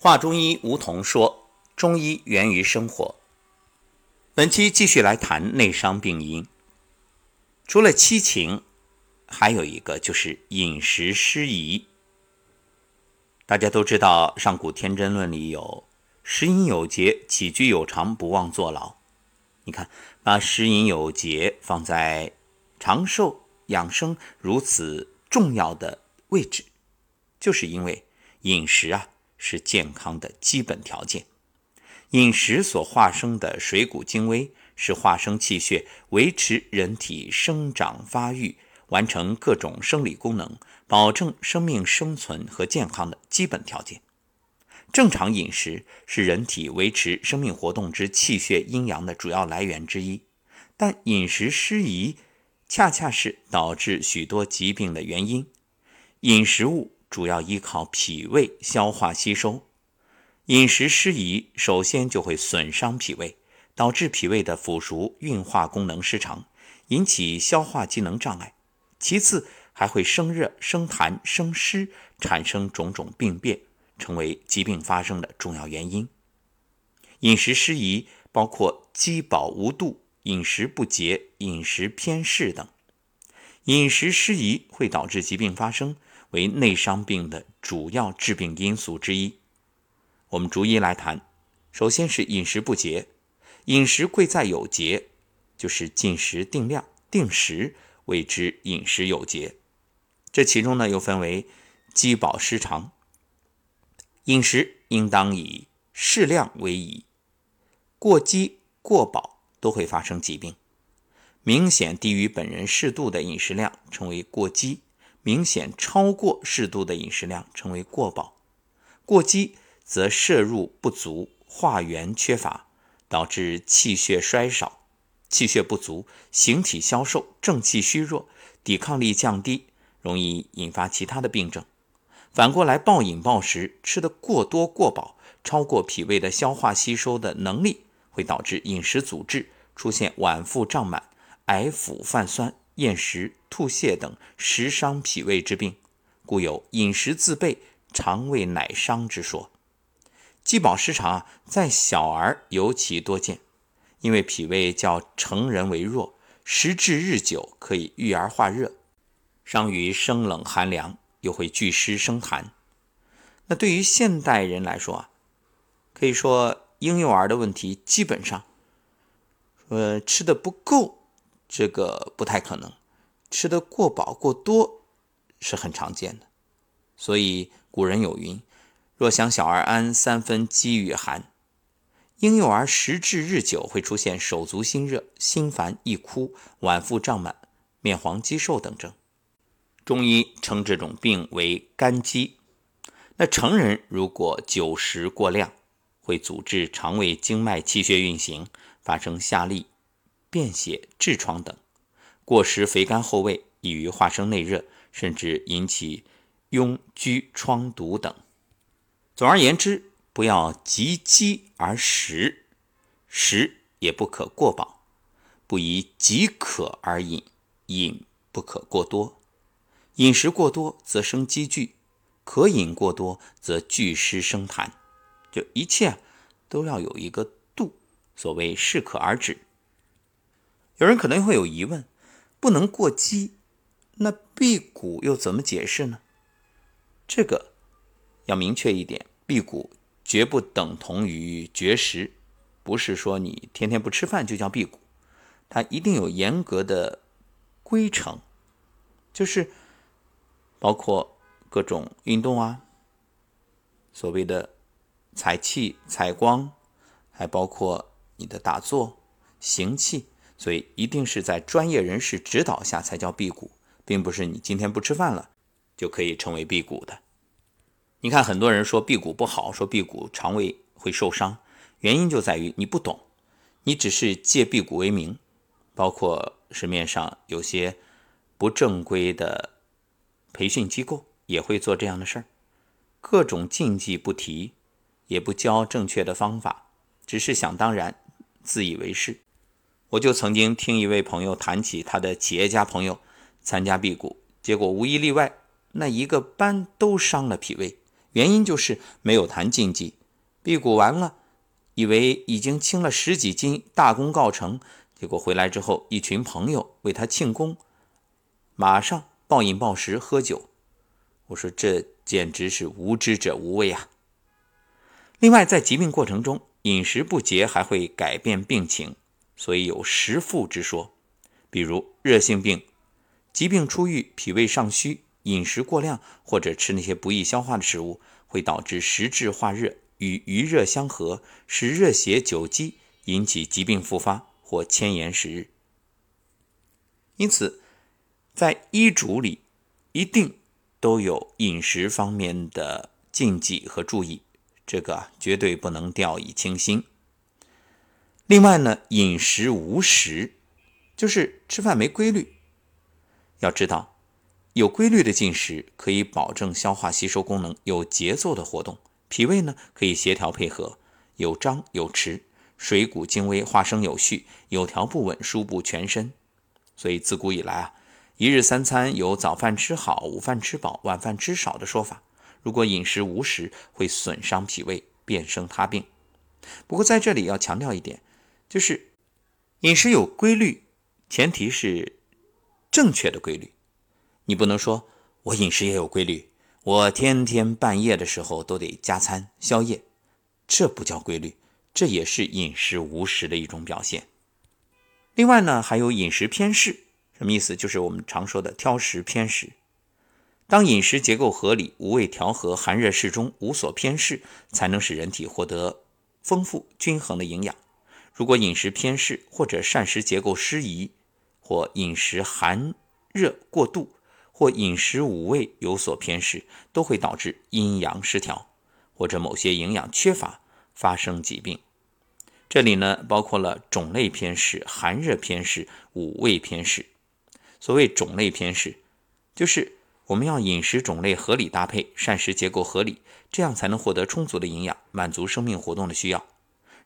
华中医吴桐说：“中医源于生活。”本期继续来谈内伤病因。除了七情，还有一个就是饮食失宜。大家都知道，《上古天真论》里有“食饮有节，起居有常，不忘坐牢”。你看，把食饮有节放在长寿养生如此重要的位置，就是因为饮食啊。是健康的基本条件。饮食所化生的水谷精微，是化生气血、维持人体生长发育、完成各种生理功能、保证生命生存和健康的基本条件。正常饮食是人体维持生命活动之气血阴阳的主要来源之一，但饮食失宜，恰恰是导致许多疾病的原因。饮食物。主要依靠脾胃消化吸收，饮食失宜，首先就会损伤脾胃，导致脾胃的腐熟运化功能失常，引起消化机能障碍。其次，还会生热、生痰、生湿，产生种种病变，成为疾病发生的重要原因。饮食失宜包括饥饱无度、饮食不节、饮食偏嗜等。饮食失宜会导致疾病发生。为内伤病的主要致病因素之一。我们逐一来谈。首先是饮食不节，饮食贵在有节，就是进食定量、定时，谓之饮食有节。这其中呢，又分为饥饱失常。饮食应当以适量为宜，过饥过饱都会发生疾病。明显低于本人适度的饮食量称为过饥。明显超过适度的饮食量称为过饱，过饥则摄入不足，化源缺乏，导致气血衰少，气血不足，形体消瘦，正气虚弱，抵抗力降低，容易引发其他的病症。反过来，暴饮暴食，吃得过多过饱，超过脾胃的消化吸收的能力，会导致饮食阻滞，出现脘腹胀满、癌腑泛酸。厌食、吐泻等食伤脾胃之病，故有饮食自备，肠胃乃伤之说。饥饱失常在小儿尤其多见，因为脾胃较成人为弱，食滞日久可以郁而化热，伤于生冷寒凉，又会聚湿生痰。那对于现代人来说啊，可以说婴幼儿的问题基本上，呃，吃的不够。这个不太可能，吃得过饱过多是很常见的。所以古人有云：“若想小儿安，三分饥与寒。”婴幼儿食滞日久，会出现手足心热、心烦易哭、脘腹胀满、面黄肌瘦等症。中医称这种病为肝积。那成人如果久食过量，会阻滞肠胃经脉气血运行，发生下痢。便血、痔疮等，过食肥甘厚味，易于化生内热，甚至引起痈疽疮毒等。总而言之，不要急饥而食，食也不可过饱；不宜急渴而饮，饮不可过多。饮食过多则生积聚，渴饮过多则聚湿生痰。就一切都要有一个度，所谓适可而止。有人可能会有疑问：不能过饥，那辟谷又怎么解释呢？这个要明确一点，辟谷绝不等同于绝食，不是说你天天不吃饭就叫辟谷，它一定有严格的规程，就是包括各种运动啊，所谓的采气、采光，还包括你的打坐、行气。所以一定是在专业人士指导下才叫辟谷，并不是你今天不吃饭了就可以成为辟谷的。你看很多人说辟谷不好，说辟谷肠胃会受伤，原因就在于你不懂，你只是借辟谷为名，包括市面上有些不正规的培训机构也会做这样的事儿，各种禁忌不提，也不教正确的方法，只是想当然，自以为是。我就曾经听一位朋友谈起他的企业家朋友参加辟谷，结果无一例外，那一个班都伤了脾胃。原因就是没有谈禁忌，辟谷完了，以为已经轻了十几斤，大功告成，结果回来之后，一群朋友为他庆功，马上暴饮暴食喝酒。我说这简直是无知者无畏啊！另外，在疾病过程中，饮食不节还会改变病情，所以有食复之说。比如热性病，疾病初愈，脾胃尚虚，饮食过量或者吃那些不易消化的食物，会导致食滞化热，与余热相合，使热邪久积，引起疾病复发或迁延时日。因此，在医嘱里一定。都有饮食方面的禁忌和注意，这个绝对不能掉以轻心。另外呢，饮食无时，就是吃饭没规律。要知道，有规律的进食可以保证消化吸收功能有节奏的活动，脾胃呢可以协调配合，有张有弛，水谷精微，化生有序，有条不紊，输布全身。所以自古以来啊。一日三餐有早饭吃好、午饭吃饱、晚饭吃少的说法。如果饮食无时，会损伤脾胃，变生他病。不过在这里要强调一点，就是饮食有规律，前提是正确的规律。你不能说我饮食也有规律，我天天半夜的时候都得加餐宵夜，这不叫规律，这也是饮食无时的一种表现。另外呢，还有饮食偏嗜。什么意思？就是我们常说的挑食偏食。当饮食结构合理、五味调和、寒热适中、无所偏嗜，才能使人体获得丰富均衡的营养。如果饮食偏嗜，或者膳食结构失宜，或饮食寒热过度，或饮食五味有所偏嗜，都会导致阴阳失调，或者某些营养缺乏，发生疾病。这里呢，包括了种类偏嗜、寒热偏嗜、五味偏嗜。所谓种类偏食，就是我们要饮食种类合理搭配，膳食结构合理，这样才能获得充足的营养，满足生命活动的需要。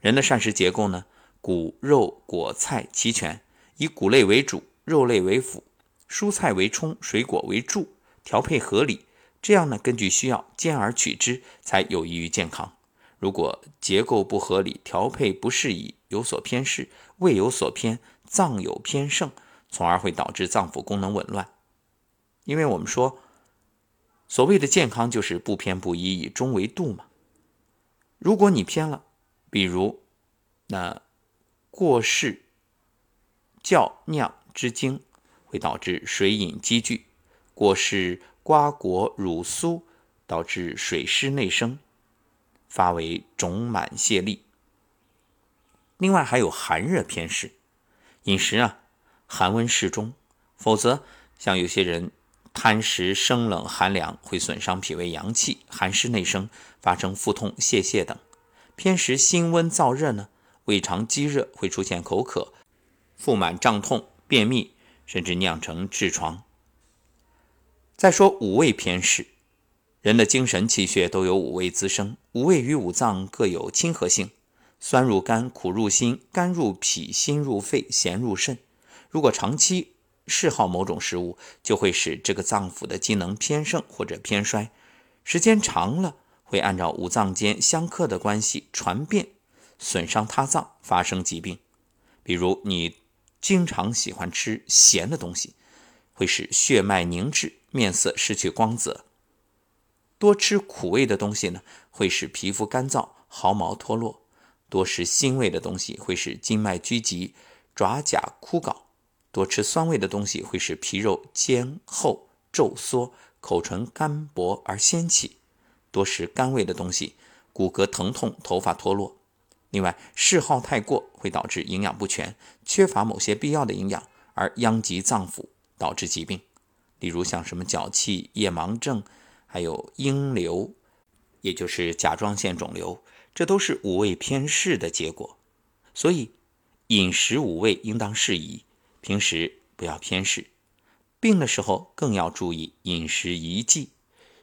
人的膳食结构呢，谷肉果菜齐全，以谷类为主，肉类为辅，蔬菜为充，水果为助，调配合理，这样呢，根据需要兼而取之，才有益于健康。如果结构不合理，调配不适宜，有所偏嗜，胃有所偏，脏有偏盛。从而会导致脏腑功能紊乱，因为我们说，所谓的健康就是不偏不倚，以中为度嘛。如果你偏了，比如那过世较酿之精，会导致水饮积聚；过世瓜果乳酥，导致水湿内生，发为肿满泄力。另外还有寒热偏湿，饮食啊。寒温适中，否则像有些人贪食生冷寒凉，会损伤脾胃阳气，寒湿内生，发生腹痛、泄泻等；偏食辛温燥热呢，胃肠积热，会出现口渴、腹满胀痛、便秘，甚至酿成痔疮。再说五味偏食，人的精神气血都有五味滋生，五味与五脏各有亲和性，酸入肝，苦入心，甘入脾，辛入肺，咸入肾。如果长期嗜好某种食物，就会使这个脏腑的机能偏盛或者偏衰，时间长了会按照五脏间相克的关系传变，损伤他脏，发生疾病。比如你经常喜欢吃咸的东西，会使血脉凝滞，面色失去光泽；多吃苦味的东西呢，会使皮肤干燥，毫毛脱落；多食腥味的东西，会使筋脉拘急，爪甲枯槁。多吃酸味的东西会使皮肉坚厚皱缩，口唇干薄而鲜气；多食甘味的东西，骨骼疼痛，头发脱落。另外，嗜好太过会导致营养不全，缺乏某些必要的营养，而殃及脏腑，导致疾病。例如像什么脚气、夜盲症，还有婴瘤，也就是甲状腺肿瘤，这都是五味偏嗜的结果。所以，饮食五味应当适宜。平时不要偏食，病的时候更要注意饮食宜忌，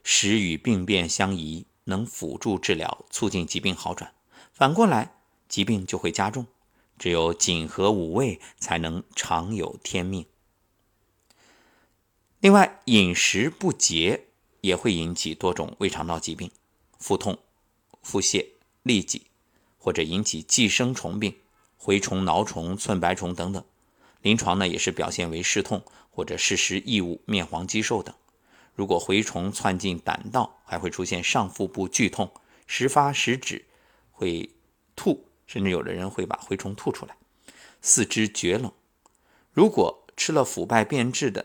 食与病变相宜，能辅助治疗，促进疾病好转。反过来，疾病就会加重。只有谨合五味，才能长有天命。另外，饮食不节也会引起多种胃肠道疾病。腹痛、腹泻、痢疾，或者引起寄生虫病、蛔虫、挠虫、寸白虫等等。临床呢也是表现为湿痛或者视时异物、面黄肌瘦等。如果蛔虫窜进胆道，还会出现上腹部剧痛，时发时止，会吐，甚至有的人会把蛔虫吐出来。四肢厥冷。如果吃了腐败变质的，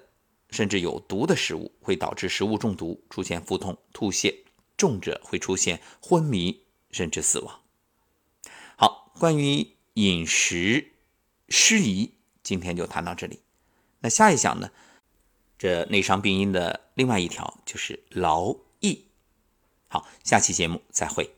甚至有毒的食物，会导致食物中毒，出现腹痛、吐泻，重者会出现昏迷，甚至死亡。好，关于饮食失宜，今天就谈到这里。那下一讲呢？这内伤病因的另外一条就是劳逸。好，下期节目再会。